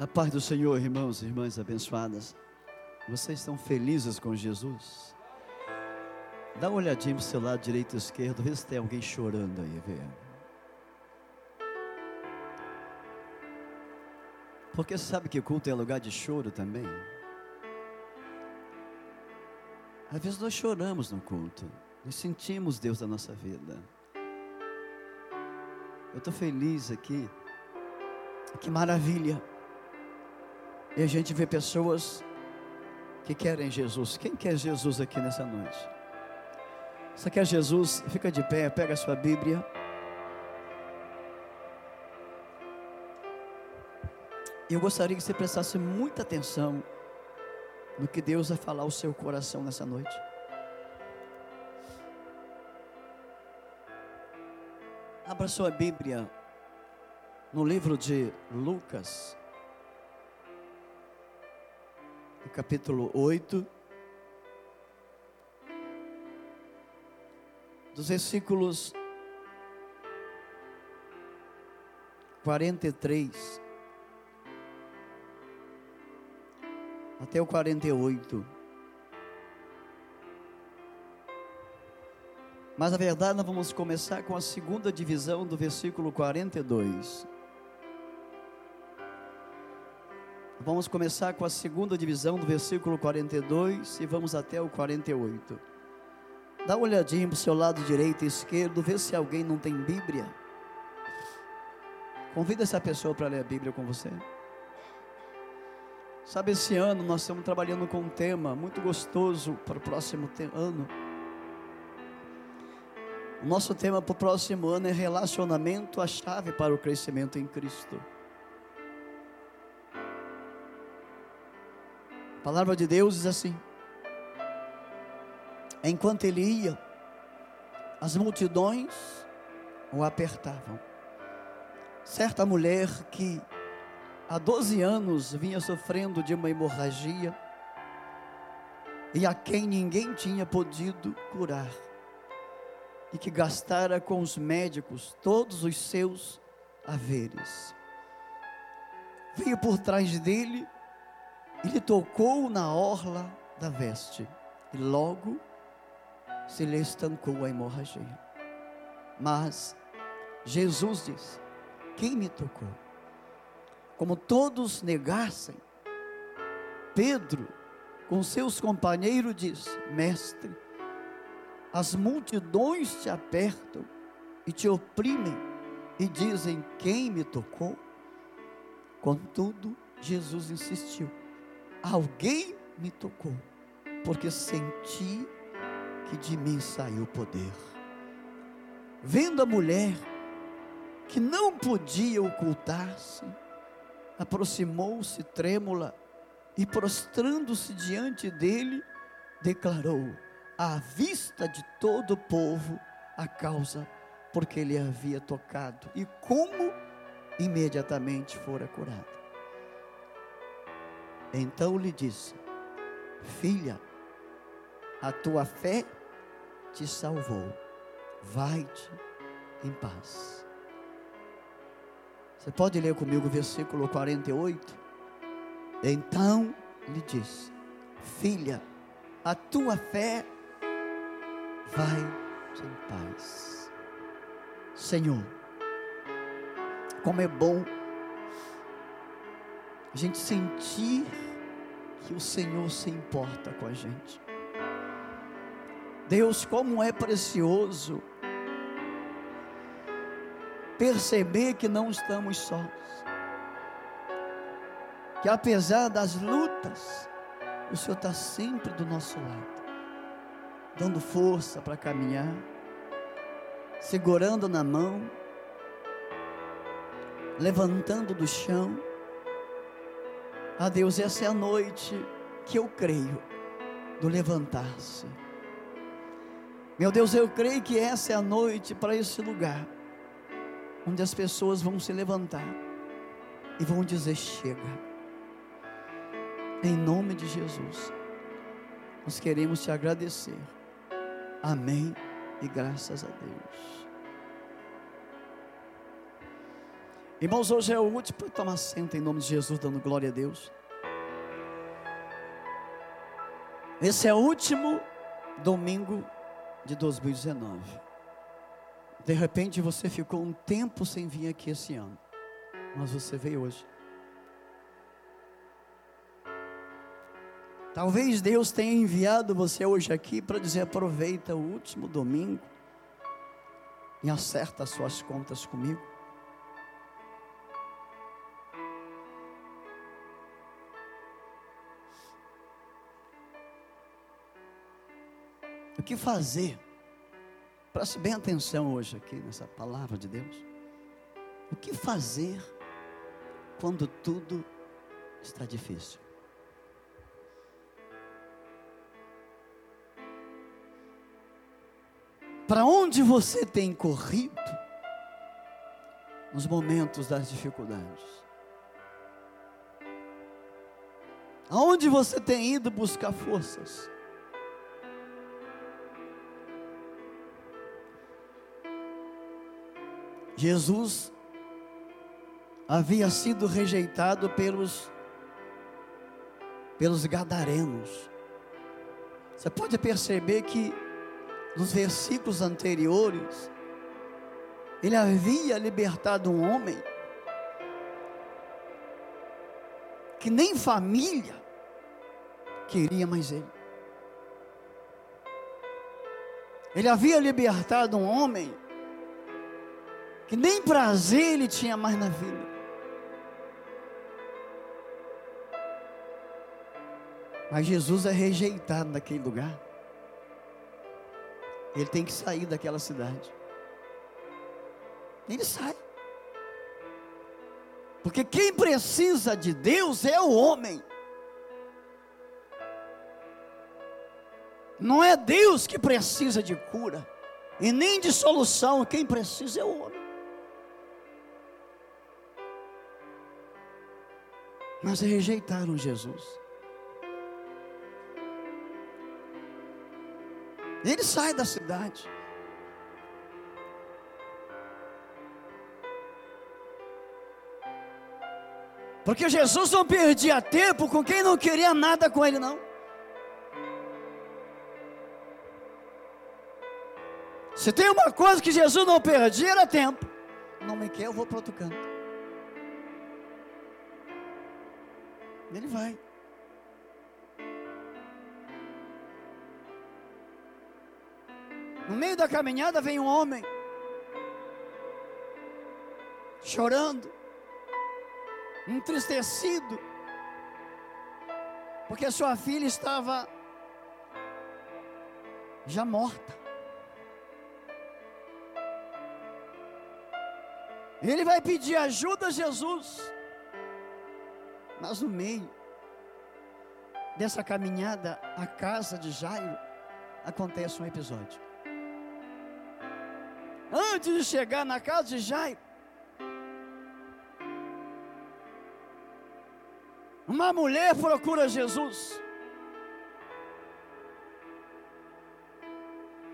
A paz do Senhor, irmãos e irmãs abençoadas. Vocês estão felizes com Jesus? Dá uma olhadinha para o seu lado direito e esquerdo, vê se tem alguém chorando aí, vê. Porque sabe que culto é lugar de choro também? Às vezes nós choramos no culto, nós sentimos Deus da nossa vida. Eu estou feliz aqui, que maravilha. E a gente vê pessoas que querem Jesus. Quem quer Jesus aqui nessa noite? Você quer Jesus? Fica de pé, pega a sua Bíblia. Eu gostaria que você prestasse muita atenção no que Deus vai falar ao seu coração nessa noite. Abra sua Bíblia no livro de Lucas, capítulo 8, dos versículos 43 até o 48. Mas na verdade nós vamos começar com a segunda divisão do versículo 42. Vamos começar com a segunda divisão do versículo 42 e vamos até o 48. Dá uma olhadinha para o seu lado direito e esquerdo, vê se alguém não tem Bíblia. Convida essa pessoa para ler a Bíblia com você. Sabe, esse ano nós estamos trabalhando com um tema muito gostoso para o próximo ano. O nosso tema para o próximo ano é relacionamento, a chave para o crescimento em Cristo. Palavra de Deus diz assim: Enquanto ele ia, as multidões o apertavam. Certa mulher que há 12 anos vinha sofrendo de uma hemorragia e a quem ninguém tinha podido curar, e que gastara com os médicos todos os seus haveres. Veio por trás dele ele tocou na orla da veste e logo se lhe estancou a hemorragia. Mas Jesus disse: Quem me tocou? Como todos negassem, Pedro, com seus companheiros, disse: Mestre, as multidões te apertam e te oprimem e dizem: Quem me tocou? Contudo, Jesus insistiu: Alguém me tocou, porque senti que de mim saiu poder. Vendo a mulher que não podia ocultar-se, aproximou-se trêmula e prostrando-se diante dele, declarou à vista de todo o povo a causa porque ele havia tocado e como imediatamente fora curado. Então lhe disse: Filha, a tua fé te salvou. Vai-te em paz. Você pode ler comigo o versículo 48? Então lhe disse: Filha, a tua fé vai-te em paz. Senhor, como é bom a gente sentir que o Senhor se importa com a gente. Deus, como é precioso perceber que não estamos sós. Que apesar das lutas, o Senhor está sempre do nosso lado, dando força para caminhar, segurando na mão, levantando do chão ah, Deus, essa é a noite que eu creio do levantar-se. Meu Deus, eu creio que essa é a noite para esse lugar, onde as pessoas vão se levantar e vão dizer: chega. Em nome de Jesus, nós queremos te agradecer. Amém e graças a Deus. Irmãos, hoje é o último. Tomar assento em nome de Jesus, dando glória a Deus. Esse é o último domingo de 2019. De repente você ficou um tempo sem vir aqui esse ano, mas você veio hoje. Talvez Deus tenha enviado você hoje aqui para dizer: aproveita o último domingo e acerta as suas contas comigo. Que fazer? Preste bem atenção hoje aqui nessa palavra de Deus. O que fazer quando tudo está difícil? Para onde você tem corrido nos momentos das dificuldades? Aonde você tem ido buscar forças? Jesus havia sido rejeitado pelos pelos gadarenos. Você pode perceber que nos versículos anteriores ele havia libertado um homem que nem família queria mais ele. Ele havia libertado um homem que nem prazer ele tinha mais na vida. Mas Jesus é rejeitado naquele lugar. Ele tem que sair daquela cidade. Ele sai. Porque quem precisa de Deus é o homem. Não é Deus que precisa de cura, e nem de solução, quem precisa é o homem. Mas rejeitaram Jesus. Ele sai da cidade. Porque Jesus não perdia tempo com quem não queria nada com ele, não. Se tem uma coisa que Jesus não perdia, era tempo. Não me quer, eu vou para outro canto. Ele vai. No meio da caminhada vem um homem, chorando, entristecido, porque sua filha estava já morta. Ele vai pedir ajuda a Jesus. Mas no meio dessa caminhada à casa de Jairo, acontece um episódio. Antes de chegar na casa de Jairo, uma mulher procura Jesus.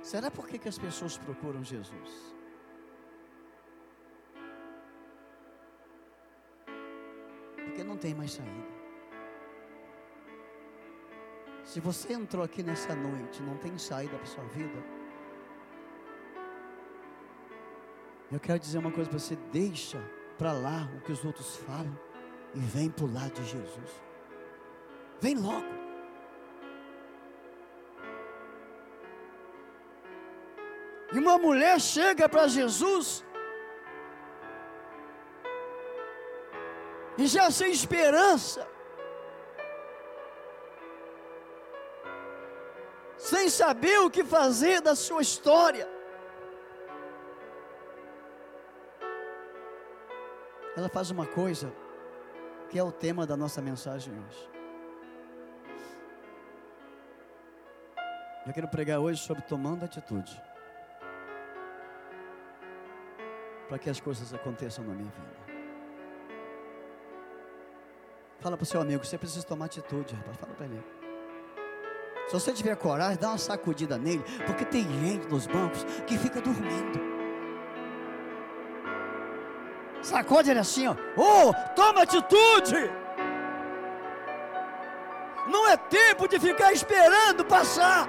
Será por que, que as pessoas procuram Jesus? Não tem mais saída. Se você entrou aqui nessa noite, não tem saída para sua vida. Eu quero dizer uma coisa para você: deixa para lá o que os outros falam e vem para o lado de Jesus. Vem logo. E uma mulher chega para Jesus e já sem esperança, sem saber o que fazer da sua história. Ela faz uma coisa que é o tema da nossa mensagem hoje. Eu quero pregar hoje sobre tomando atitude. Para que as coisas aconteçam na minha vida. Fala para o seu amigo, você precisa tomar atitude, rapaz. Fala para ele. Se você tiver coragem, dá uma sacudida nele, porque tem gente nos bancos que fica dormindo. Sacode ele assim, ó. Oh, toma atitude. Não é tempo de ficar esperando passar.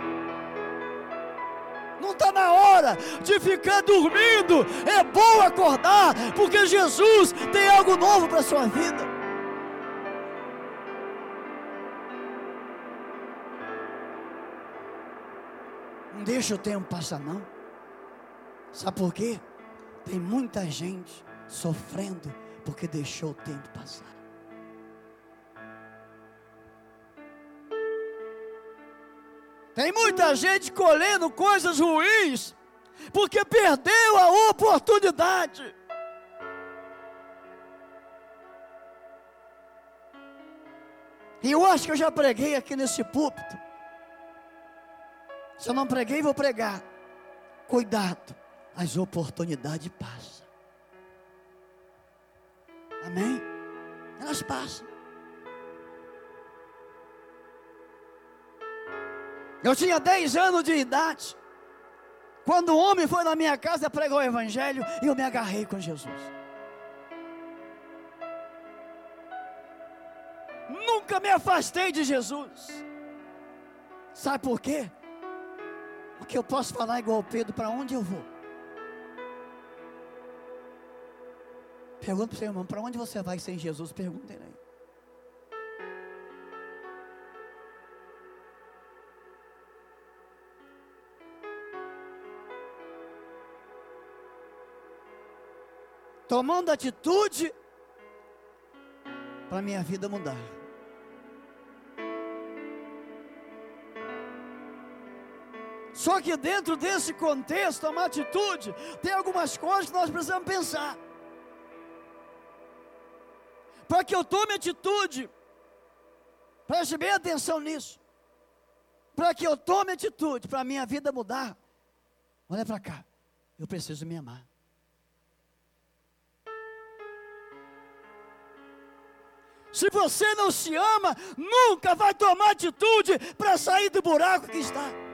Não está na hora de ficar dormindo. É bom acordar, porque Jesus tem algo novo para a sua vida. Deixa o tempo passar, não. Sabe por quê? Tem muita gente sofrendo porque deixou o tempo passar. Tem muita gente colhendo coisas ruins, porque perdeu a oportunidade. E eu acho que eu já preguei aqui nesse púlpito. Se eu não preguei, vou pregar. Cuidado, as oportunidades passam. Amém? Elas passam. Eu tinha 10 anos de idade. Quando o homem foi na minha casa pregar o Evangelho, e eu me agarrei com Jesus. Nunca me afastei de Jesus. Sabe por quê? Porque eu posso falar igual Pedro, para onde eu vou? Pergunta para o seu irmão, para onde você vai sem Jesus? Pergunta ele aí. tomando atitude para minha vida mudar. Só que dentro desse contexto, uma atitude, tem algumas coisas que nós precisamos pensar. Para que eu tome atitude, preste bem atenção nisso. Para que eu tome atitude, para a minha vida mudar, olha para cá, eu preciso me amar. Se você não se ama, nunca vai tomar atitude para sair do buraco que está.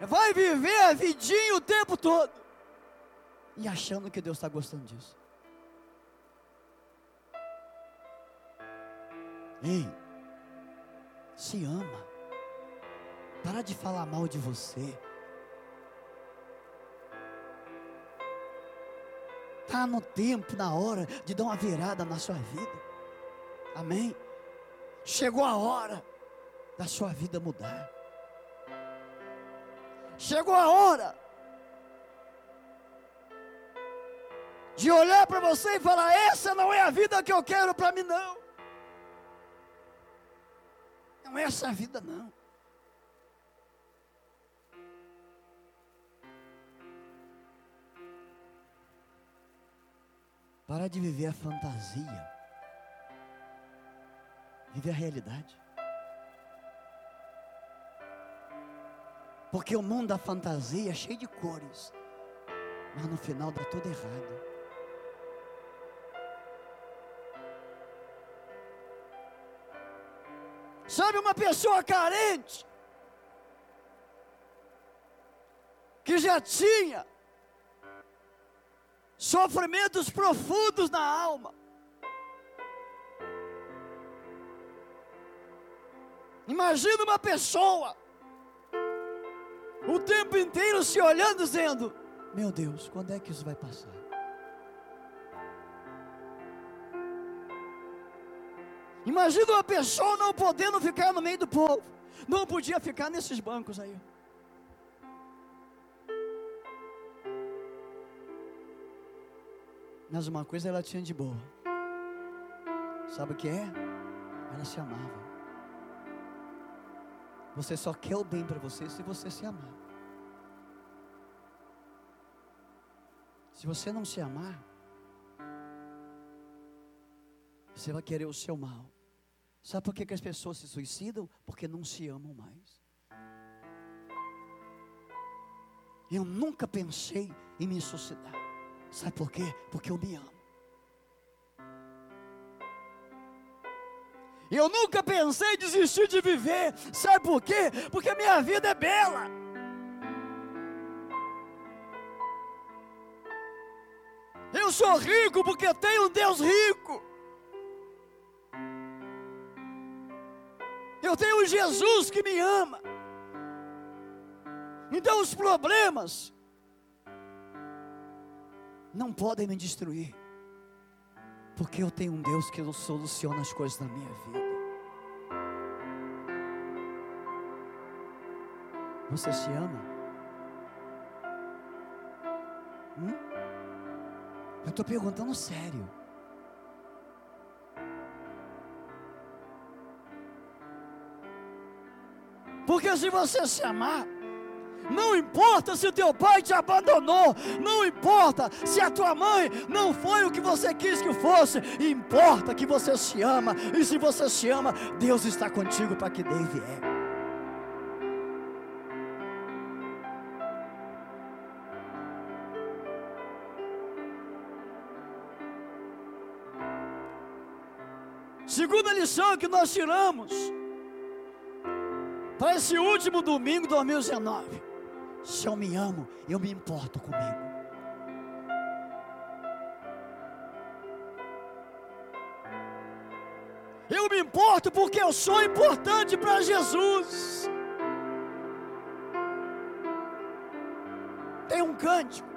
Vai viver a vidinha o tempo todo. E achando que Deus está gostando disso. Ei, se ama. Para de falar mal de você. Está no tempo, na hora de dar uma virada na sua vida. Amém? Chegou a hora da sua vida mudar. Chegou a hora de olhar para você e falar: essa não é a vida que eu quero para mim, não. Não é essa a vida, não. Para de viver a fantasia. Vive a realidade. Porque o mundo da fantasia é cheio de cores. Mas no final dá tudo errado. Sabe uma pessoa carente que já tinha sofrimentos profundos na alma. Imagina uma pessoa o tempo inteiro se olhando, dizendo: Meu Deus, quando é que isso vai passar? Imagina uma pessoa não podendo ficar no meio do povo, não podia ficar nesses bancos aí. Mas uma coisa ela tinha de boa. Sabe o que é? Ela se amava. Você só quer o bem para você se você se amar. Se você não se amar, você vai querer o seu mal. Sabe por que, que as pessoas se suicidam? Porque não se amam mais. Eu nunca pensei em me suicidar. Sabe por quê? Porque eu me amo. Eu nunca pensei em desistir de viver. Sabe por quê? Porque minha vida é bela. Eu sou rico porque tenho um Deus rico. Eu tenho um Jesus que me ama. Então os problemas não podem me destruir porque eu tenho um Deus que soluciona as coisas na minha vida. Você se ama? Hum? Eu estou perguntando sério. Porque se você se amar, não importa se o teu pai te abandonou, não importa se a tua mãe não foi o que você quis que fosse, importa que você se ama, e se você se ama, Deus está contigo para que dê e vier. Segunda lição que nós tiramos para esse último domingo de 2019. Se eu me amo, eu me importo comigo. Eu me importo porque eu sou importante para Jesus. Tem um cântico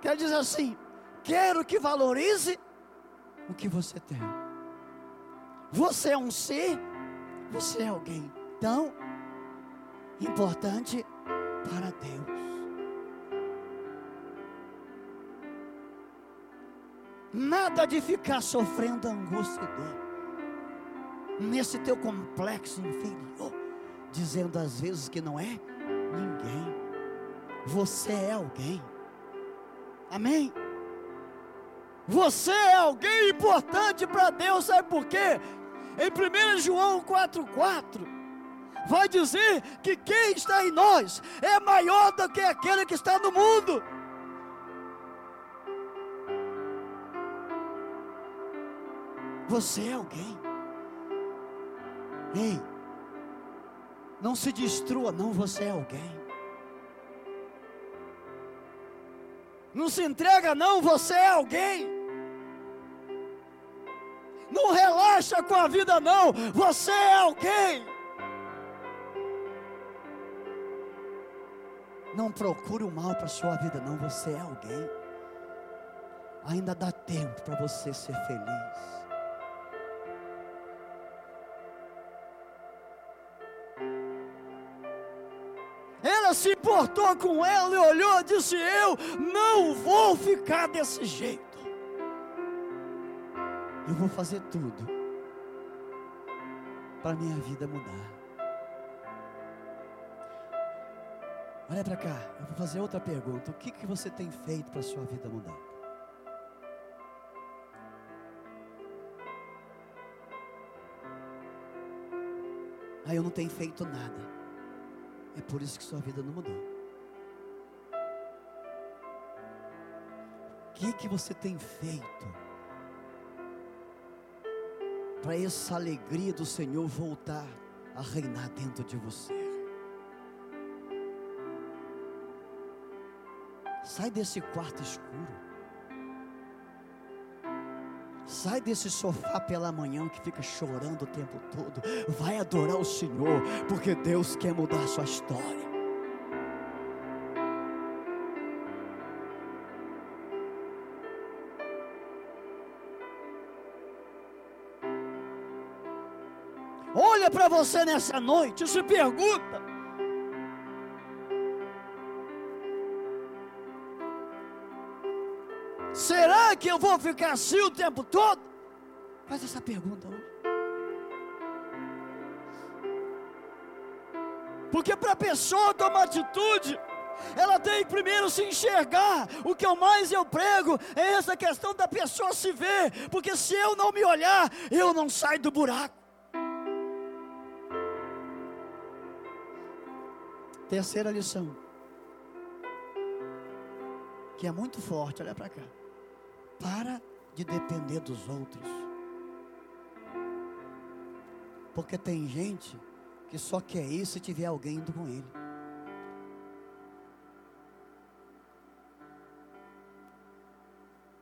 que diz assim: Quero que valorize o que você tem. Você é um ser, você é alguém tão importante para Deus. Nada de ficar sofrendo angústia e dor. Nesse teu complexo inferior, dizendo às vezes que não é ninguém. Você é alguém. Amém? Você é alguém importante para Deus, sabe por quê? Em 1 João 4,4 vai dizer que quem está em nós é maior do que aquele que está no mundo. Você é alguém. Ei, não se destrua, não, você é alguém. Não se entrega, não, você é alguém. Não relaxa com a vida, não, você é alguém. Não procure o mal para a sua vida, não. Você é alguém. Ainda dá tempo para você ser feliz. Ela se importou com ela e olhou e disse: Eu não vou ficar desse jeito. Eu vou fazer tudo para minha vida mudar. Olha para cá, eu vou fazer outra pergunta. O que, que você tem feito para a sua vida mudar? Ah, eu não tenho feito nada. É por isso que sua vida não mudou. O que, que você tem feito para essa alegria do Senhor voltar a reinar dentro de você? Sai desse quarto escuro. Sai desse sofá pela manhã que fica chorando o tempo todo. Vai adorar o Senhor, porque Deus quer mudar a sua história. Olha para você nessa noite e se pergunta: que eu vou ficar assim o tempo todo? Faz essa pergunta hoje. Porque para a pessoa tomar atitude, ela tem que primeiro se enxergar. O que eu mais eu prego é essa questão da pessoa se ver. Porque se eu não me olhar, eu não saio do buraco. Terceira lição. Que é muito forte, olha para cá. Para de depender dos outros. Porque tem gente que só quer isso se tiver alguém indo com ele.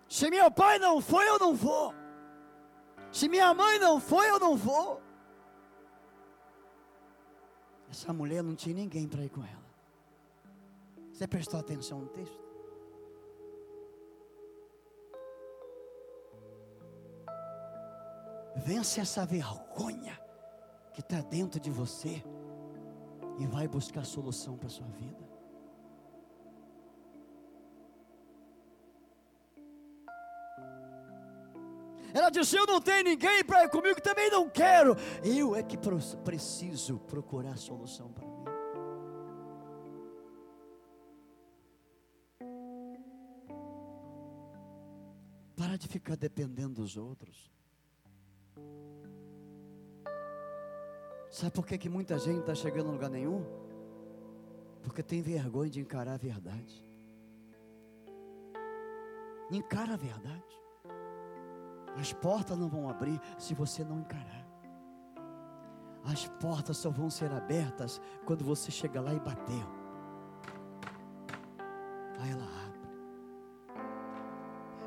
Se meu pai não foi, eu não vou. Se minha mãe não foi, eu não vou. Essa mulher não tinha ninguém para ir com ela. Você prestou atenção no texto? Vence essa vergonha que está dentro de você e vai buscar solução para a sua vida. Ela disse: Eu não tenho ninguém para ir comigo, também não quero. Eu é que preciso procurar solução para mim. Para de ficar dependendo dos outros. Sabe por que, que muita gente está chegando a lugar nenhum? Porque tem vergonha de encarar a verdade. Encara a verdade. As portas não vão abrir se você não encarar. As portas só vão ser abertas quando você chegar lá e bater. Aí ela abre.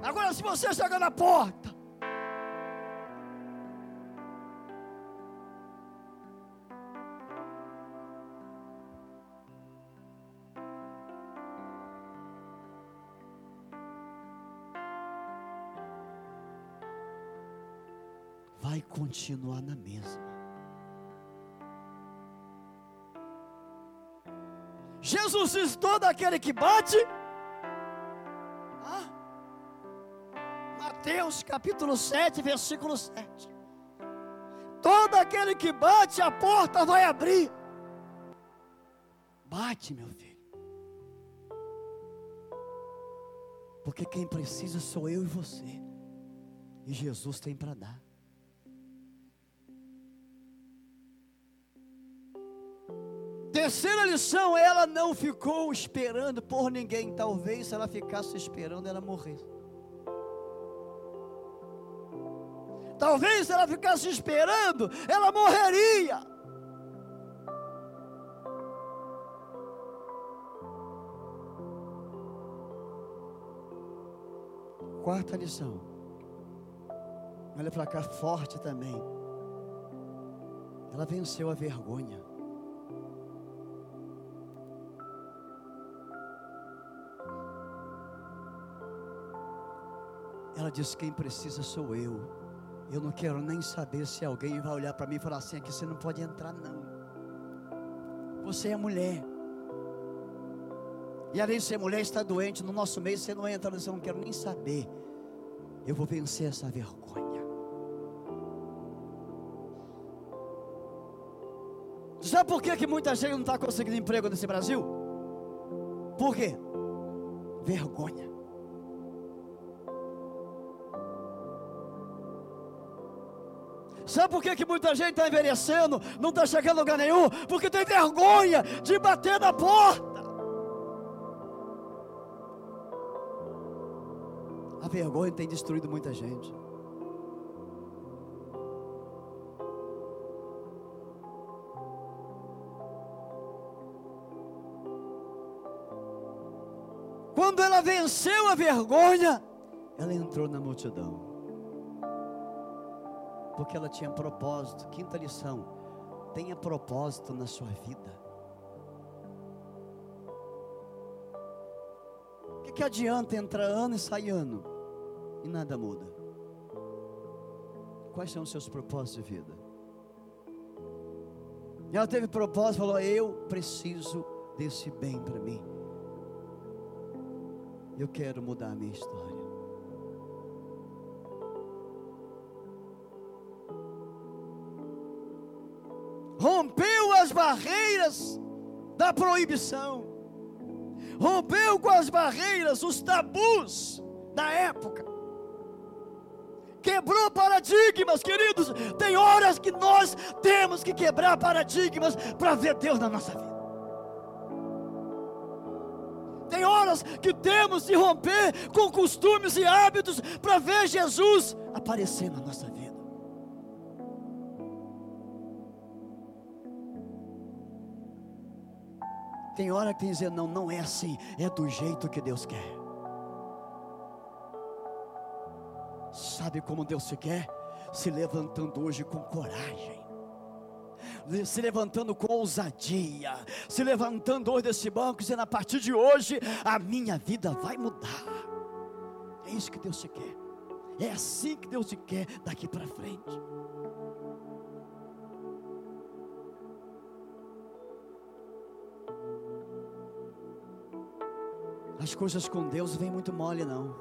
Agora, se você chegar na porta, continuar na mesma. Jesus diz: todo aquele que bate. Ah, Mateus capítulo 7, versículo 7. Todo aquele que bate, a porta vai abrir. Bate, meu filho. Porque quem precisa sou eu e você. E Jesus tem para dar. Terceira lição, ela não ficou esperando por ninguém. Talvez se ela ficasse esperando, ela morresse. Talvez se ela ficasse esperando, ela morreria. Quarta lição. Olha para cá, forte também. Ela venceu a vergonha. Ela disse: Quem precisa sou eu. Eu não quero nem saber se alguém vai olhar para mim e falar assim: aqui você não pode entrar, não. Você é mulher. E além de ser mulher, está doente. No nosso meio você não entra, eu não quero nem saber. Eu vou vencer essa vergonha. Sabe por que, que muita gente não está conseguindo emprego nesse Brasil? Por quê? Vergonha. Sabe por que, que muita gente está envelhecendo, não está chegando a lugar nenhum? Porque tem vergonha de bater na porta. A vergonha tem destruído muita gente. Quando ela venceu a vergonha, ela entrou na multidão porque ela tinha propósito. Quinta lição: tenha propósito na sua vida. O que, que adianta entrar ano e sair ano e nada muda? Quais são os seus propósitos de vida? Ela teve propósito, falou: Eu preciso desse bem para mim. Eu quero mudar a minha história. Barreiras da proibição, rompeu com as barreiras, os tabus da época, quebrou paradigmas, queridos. Tem horas que nós temos que quebrar paradigmas para ver Deus na nossa vida. Tem horas que temos de romper com costumes e hábitos para ver Jesus aparecer na nossa vida. Tem hora que tem que dizer, não, não é assim, é do jeito que Deus quer. Sabe como Deus se quer? Se levantando hoje com coragem se levantando com ousadia, se levantando hoje desse banco, dizendo: a partir de hoje a minha vida vai mudar. É isso que Deus te quer, é assim que Deus te quer daqui para frente. As coisas com Deus vêm muito mole, não.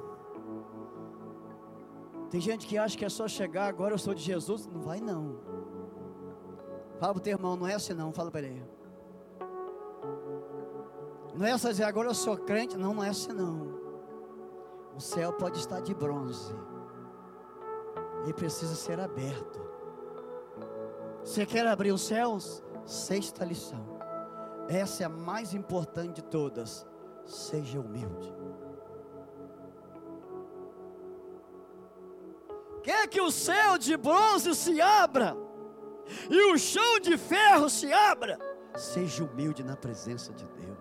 Tem gente que acha que é só chegar, agora eu sou de Jesus. Não vai, não. Fala para o teu irmão, não é assim não, fala para ele. Não é só dizer, agora eu sou crente. Não, não é assim não. O céu pode estar de bronze. Ele precisa ser aberto. Você quer abrir os céus? Sexta lição. Essa é a mais importante de todas seja humilde. Quer que o céu de bronze se abra e o chão de ferro se abra? Seja humilde na presença de Deus.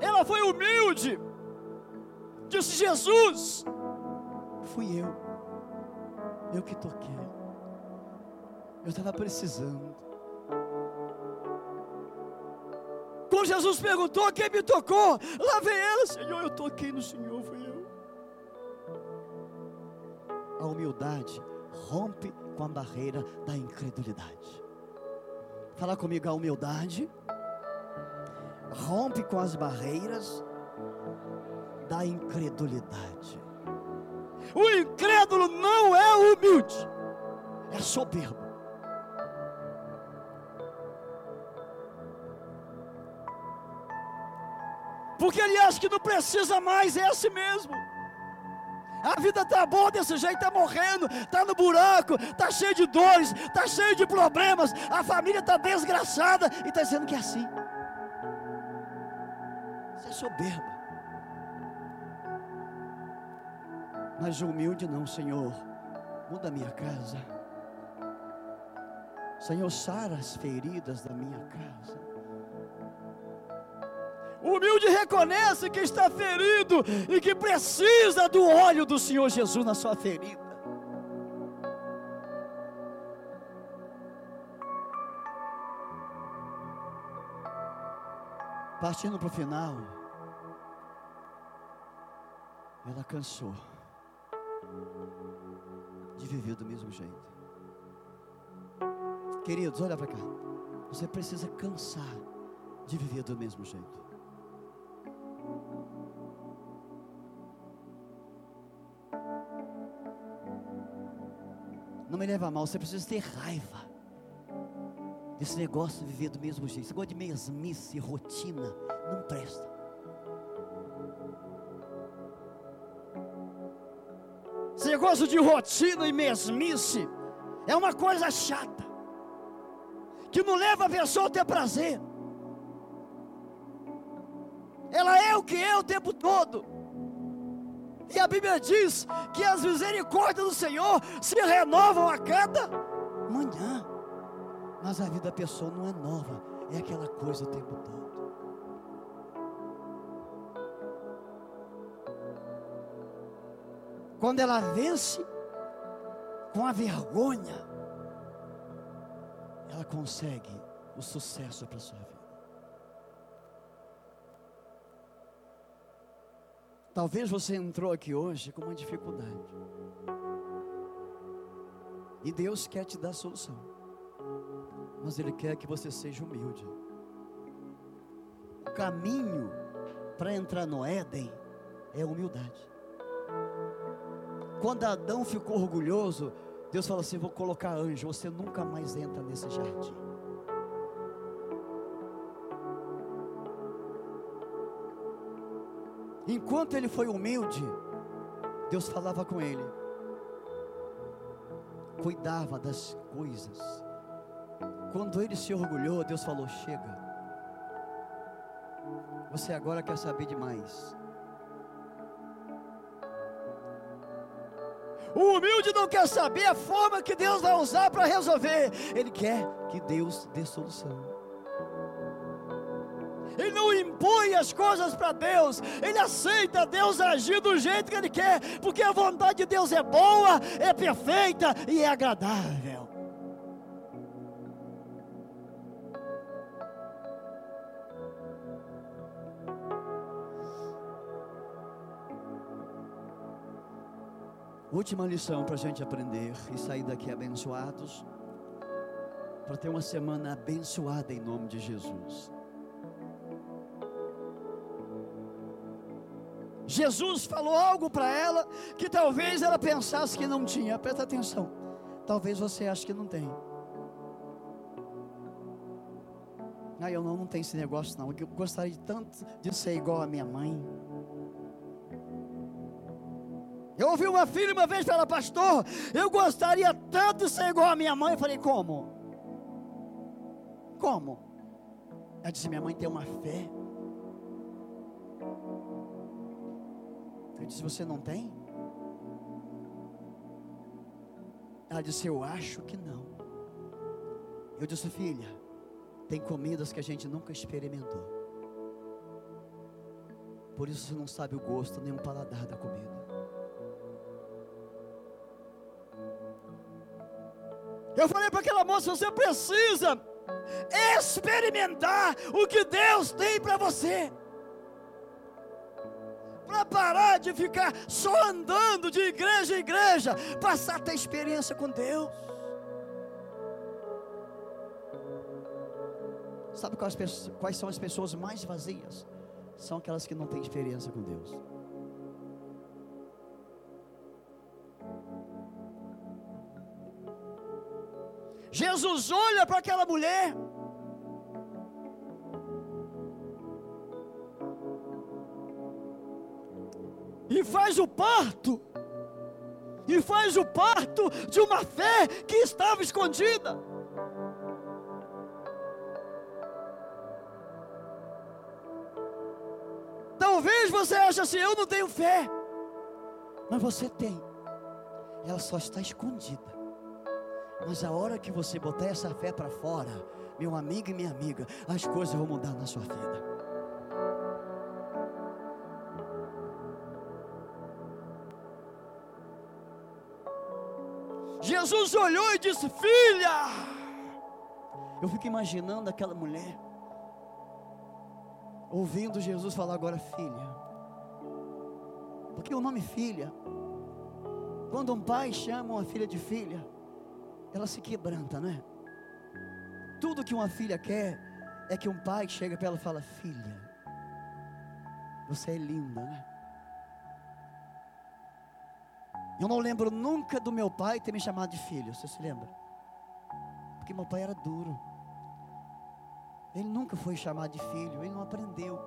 Ela foi humilde, disse Jesus. Fui eu, eu que toquei. Eu estava precisando. Jesus perguntou: Quem me tocou? Lá vem ela, Senhor, eu toquei no Senhor, fui eu. A humildade rompe com a barreira da incredulidade. Fala comigo, a humildade rompe com as barreiras da incredulidade. O incrédulo não é humilde, é soberbo. Porque ele acha que não precisa mais, é assim mesmo. A vida está boa desse jeito, está morrendo, está no buraco, está cheio de dores, está cheio de problemas, a família está desgraçada e está dizendo que é assim. Você é soberba. Mas humilde não, Senhor. Muda a minha casa. Senhor, sara as feridas da minha casa. Humilde reconhece que está ferido e que precisa do óleo do Senhor Jesus na sua ferida. Partindo para o final, ela cansou de viver do mesmo jeito. Queridos, olha para cá. Você precisa cansar de viver do mesmo jeito. Não me leva mal, você precisa ter raiva desse negócio de viver do mesmo jeito. Esse negócio de mesmice, rotina, não presta. Esse negócio de rotina e mesmice é uma coisa chata, que não leva a pessoa a ter prazer. Ela é o que é o tempo todo. E a Bíblia diz que as misericórdias do Senhor se renovam a cada manhã. Mas a vida da pessoa não é nova, é aquela coisa o tempo todo. Quando ela vence com a vergonha, ela consegue o sucesso para a sua vida. Talvez você entrou aqui hoje com uma dificuldade. E Deus quer te dar solução. Mas Ele quer que você seja humilde. O caminho para entrar no Éden é humildade. Quando Adão ficou orgulhoso, Deus falou assim: Vou colocar anjo, você nunca mais entra nesse jardim. Enquanto ele foi humilde, Deus falava com ele, cuidava das coisas. Quando ele se orgulhou, Deus falou: Chega, você agora quer saber demais. O humilde não quer saber a forma que Deus vai usar para resolver, ele quer que Deus dê solução. Ele não impõe as coisas para Deus, ele aceita Deus agir do jeito que ele quer, porque a vontade de Deus é boa, é perfeita e é agradável. Última lição para a gente aprender e sair daqui abençoados, para ter uma semana abençoada em nome de Jesus. Jesus falou algo para ela que talvez ela pensasse que não tinha. Presta atenção. Talvez você ache que não tem. Ah, eu não, não tenho esse negócio não. Eu gostaria tanto de ser igual a minha mãe. Eu ouvi uma filha uma vez falar, pastor, eu gostaria tanto de ser igual a minha mãe. Eu falei, como? Como? Ela disse, minha mãe tem uma fé. Disse, você não tem? Ela disse, eu acho que não. Eu disse, filha, tem comidas que a gente nunca experimentou. Por isso você não sabe o gosto nem o paladar da comida. Eu falei para aquela moça: você precisa experimentar o que Deus tem para você. Para parar de ficar só andando de igreja em igreja, passar a ter experiência com Deus. Sabe quais, quais são as pessoas mais vazias? São aquelas que não têm experiência com Deus. Jesus olha para aquela mulher. Faz o parto. E faz o parto de uma fé que estava escondida. Talvez você ache assim, eu não tenho fé. Mas você tem. Ela só está escondida. Mas a hora que você botar essa fé para fora, meu amigo e minha amiga, as coisas vão mudar na sua vida. Jesus olhou e disse: Filha, eu fico imaginando aquela mulher, ouvindo Jesus falar agora, filha, porque o nome filha, quando um pai chama uma filha de filha, ela se quebranta, não é? Tudo que uma filha quer é que um pai chega para ela e fala: Filha, você é linda, né? Eu não lembro nunca do meu pai ter me chamado de filho, você se lembra? Porque meu pai era duro. Ele nunca foi chamado de filho, ele não aprendeu.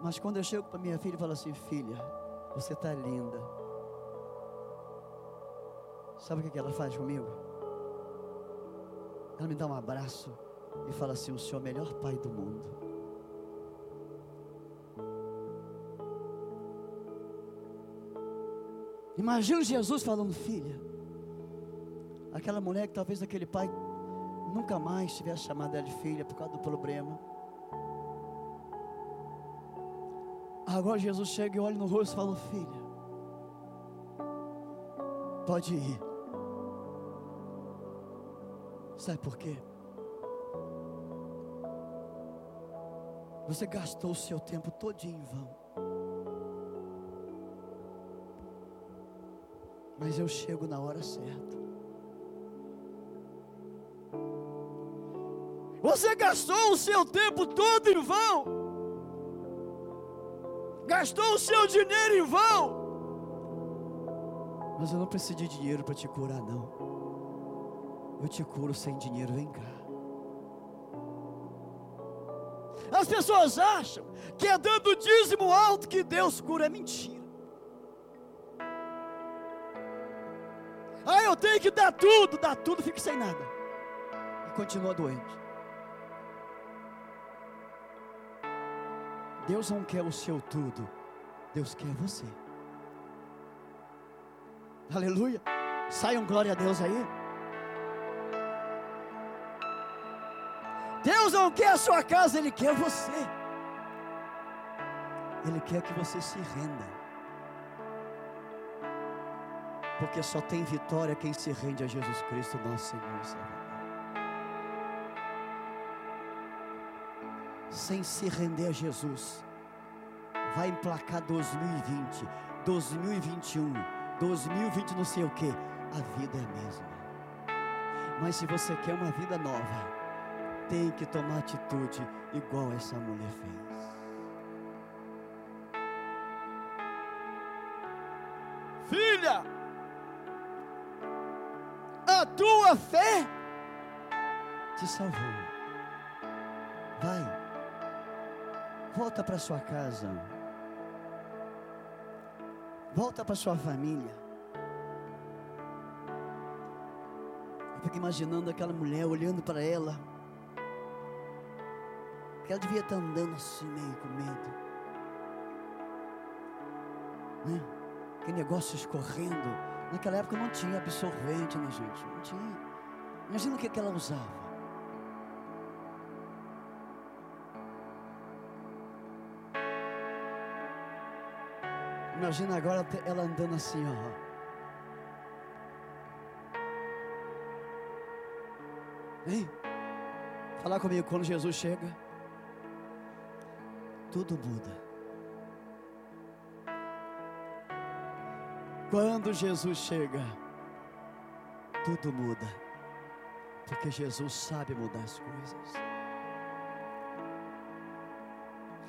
Mas quando eu chego para minha filha e falo assim: Filha, você está linda. Sabe o que ela faz comigo? Ela me dá um abraço e fala assim: O Senhor é o melhor pai do mundo. Imagina Jesus falando, filha. Aquela mulher que talvez aquele pai nunca mais tivesse chamado ela de filha por causa do problema. Agora Jesus chega e olha no rosto e fala: Filha, pode ir. Sabe por quê? Você gastou o seu tempo todinho em vão. Mas eu chego na hora certa. Você gastou o seu tempo todo em vão. Gastou o seu dinheiro em vão. Mas eu não preciso de dinheiro para te curar, não. Eu te curo sem dinheiro, vem cá. As pessoas acham que é dando dízimo alto que Deus cura, é mentira. Tenho que dar tudo, dar tudo, fique sem nada. E continua doente. Deus não quer o seu tudo, Deus quer você. Aleluia. Saiam glória a Deus aí. Deus não quer a sua casa, Ele quer você. Ele quer que você se renda. Porque só tem vitória quem se rende a Jesus Cristo, nosso Senhor e Salvador. Sem se render a Jesus, vai emplacar 2020, 2021, 2020 não sei o que, a vida é a mesma. Mas se você quer uma vida nova, tem que tomar atitude igual essa mulher fez. Tua fé te salvou. Vai, volta para sua casa, volta para sua família. Eu fico imaginando aquela mulher olhando para ela. Que ela devia estar andando assim, meio com medo. Né? Que negócio escorrendo. Naquela época não tinha absorvente, né, gente? Não tinha. Imagina o que, que ela usava. Imagina agora ela andando assim, ó. Hein? Falar comigo quando Jesus chega tudo muda. Quando Jesus chega, tudo muda, porque Jesus sabe mudar as coisas.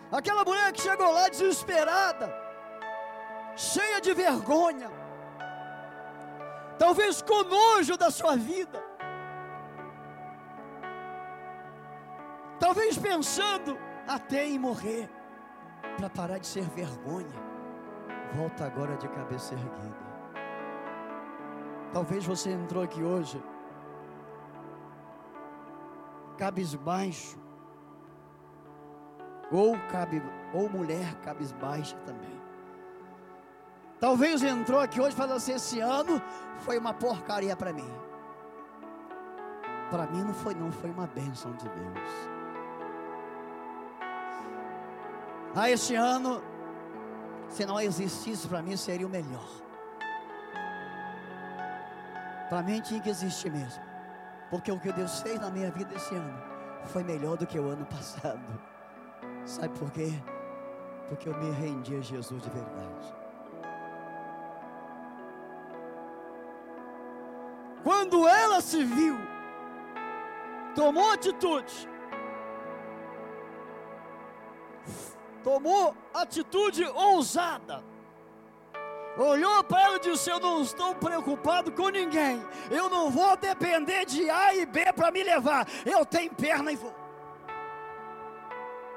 Aquela mulher que chegou lá desesperada, cheia de vergonha, talvez com nojo da sua vida, talvez pensando, até em morrer, para parar de ser vergonha, volta agora de cabeça erguida. Talvez você entrou aqui hoje, cabisbaixo, ou, cabe, ou mulher cabisbaixa também. Talvez entrou aqui hoje falando assim: esse ano foi uma porcaria para mim. Para mim não foi, não, foi uma bênção de Deus. Ah, este ano, se não existisse para mim, seria o melhor. Para mim tinha que existir mesmo. Porque o que Deus fez na minha vida esse ano foi melhor do que o ano passado. Sabe por quê? Porque eu me rendi a Jesus de verdade. Quando ela se viu, tomou atitude, tomou atitude ousada. Olhou para ela e disse: Eu não estou preocupado com ninguém. Eu não vou depender de A e B para me levar. Eu tenho perna e vou.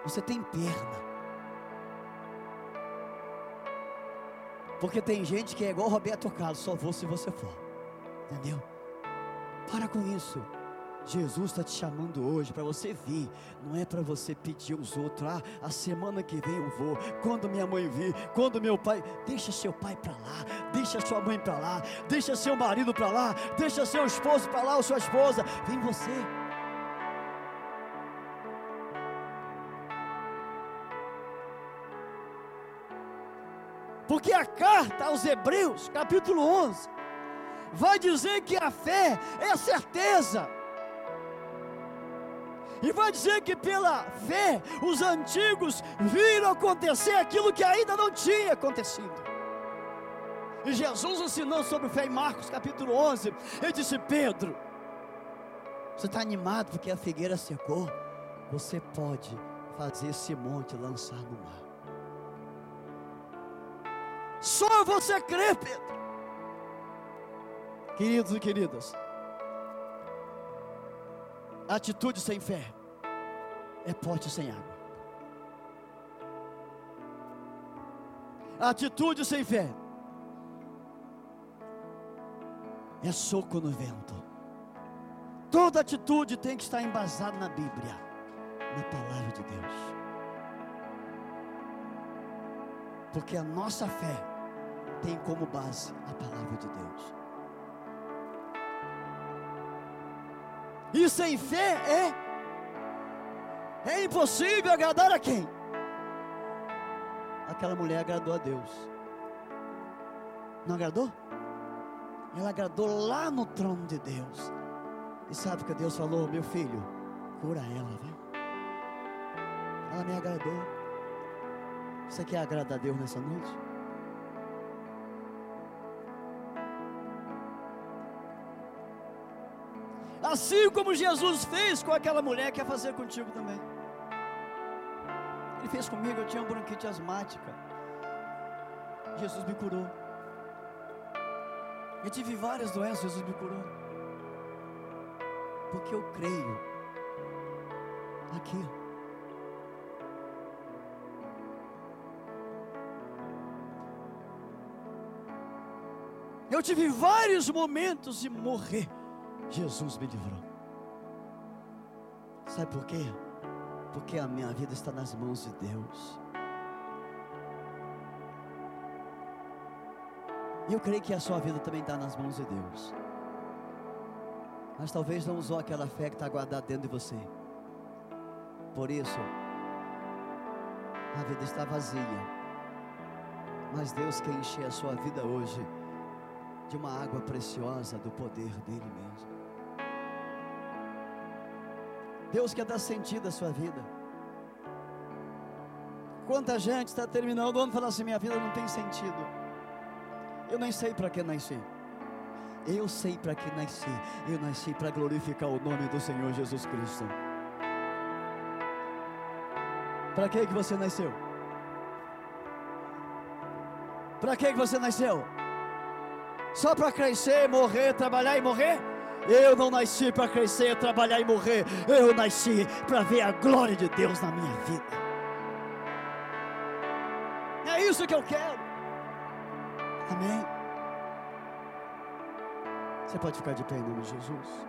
Você tem perna. Porque tem gente que é igual Roberto Carlos, só vou se você for. Entendeu? Para com isso. Jesus está te chamando hoje para você vir, não é para você pedir aos outros, ah, a semana que vem eu vou, quando minha mãe vir, quando meu pai, deixa seu pai para lá, deixa sua mãe para lá, deixa seu marido para lá, deixa seu esposo para lá ou sua esposa, vem você. Porque a carta aos Hebreus, capítulo 11, vai dizer que a fé é a certeza e vai dizer que pela fé os antigos viram acontecer aquilo que ainda não tinha acontecido. E Jesus ensinou sobre fé em Marcos capítulo 11. Ele disse: Pedro, você está animado porque a figueira secou? Você pode fazer esse monte lançar no mar. Só você crê, Pedro. Queridos e queridas, Atitude sem fé é pote sem água. Atitude sem fé é soco no vento. Toda atitude tem que estar embasada na Bíblia, na palavra de Deus. Porque a nossa fé tem como base a palavra de Deus. E sem fé é é impossível agradar a quem? aquela mulher agradou a Deus. Não agradou? Ela agradou lá no trono de Deus. E sabe o que Deus falou? Meu filho, cura ela, vai. Ela me agradou. Você quer agradar a Deus nessa noite? Assim como Jesus fez com aquela mulher, quer fazer contigo também. Ele fez comigo, eu tinha bronquite asmática. Jesus me curou. Eu tive várias doenças, Jesus me curou. Porque eu creio. Aqui. Eu tive vários momentos de morrer. Jesus me livrou. Sabe por quê? Porque a minha vida está nas mãos de Deus. E eu creio que a sua vida também está nas mãos de Deus. Mas talvez não usou aquela fé que está guardada dentro de você. Por isso, a vida está vazia. Mas Deus quer encher a sua vida hoje de uma água preciosa do poder dele mesmo. Deus quer dar sentido à sua vida. Quanta gente está terminando o ano falando assim: minha vida não tem sentido. Eu nem sei para que nasci. Eu sei para que nasci. Eu nasci para glorificar o nome do Senhor Jesus Cristo. Para que que você nasceu? Para que que você nasceu? Só para crescer, morrer, trabalhar e morrer? Eu não nasci para crescer, trabalhar e morrer. Eu nasci para ver a glória de Deus na minha vida. É isso que eu quero. Amém. Você pode ficar de pé em nome de Jesus.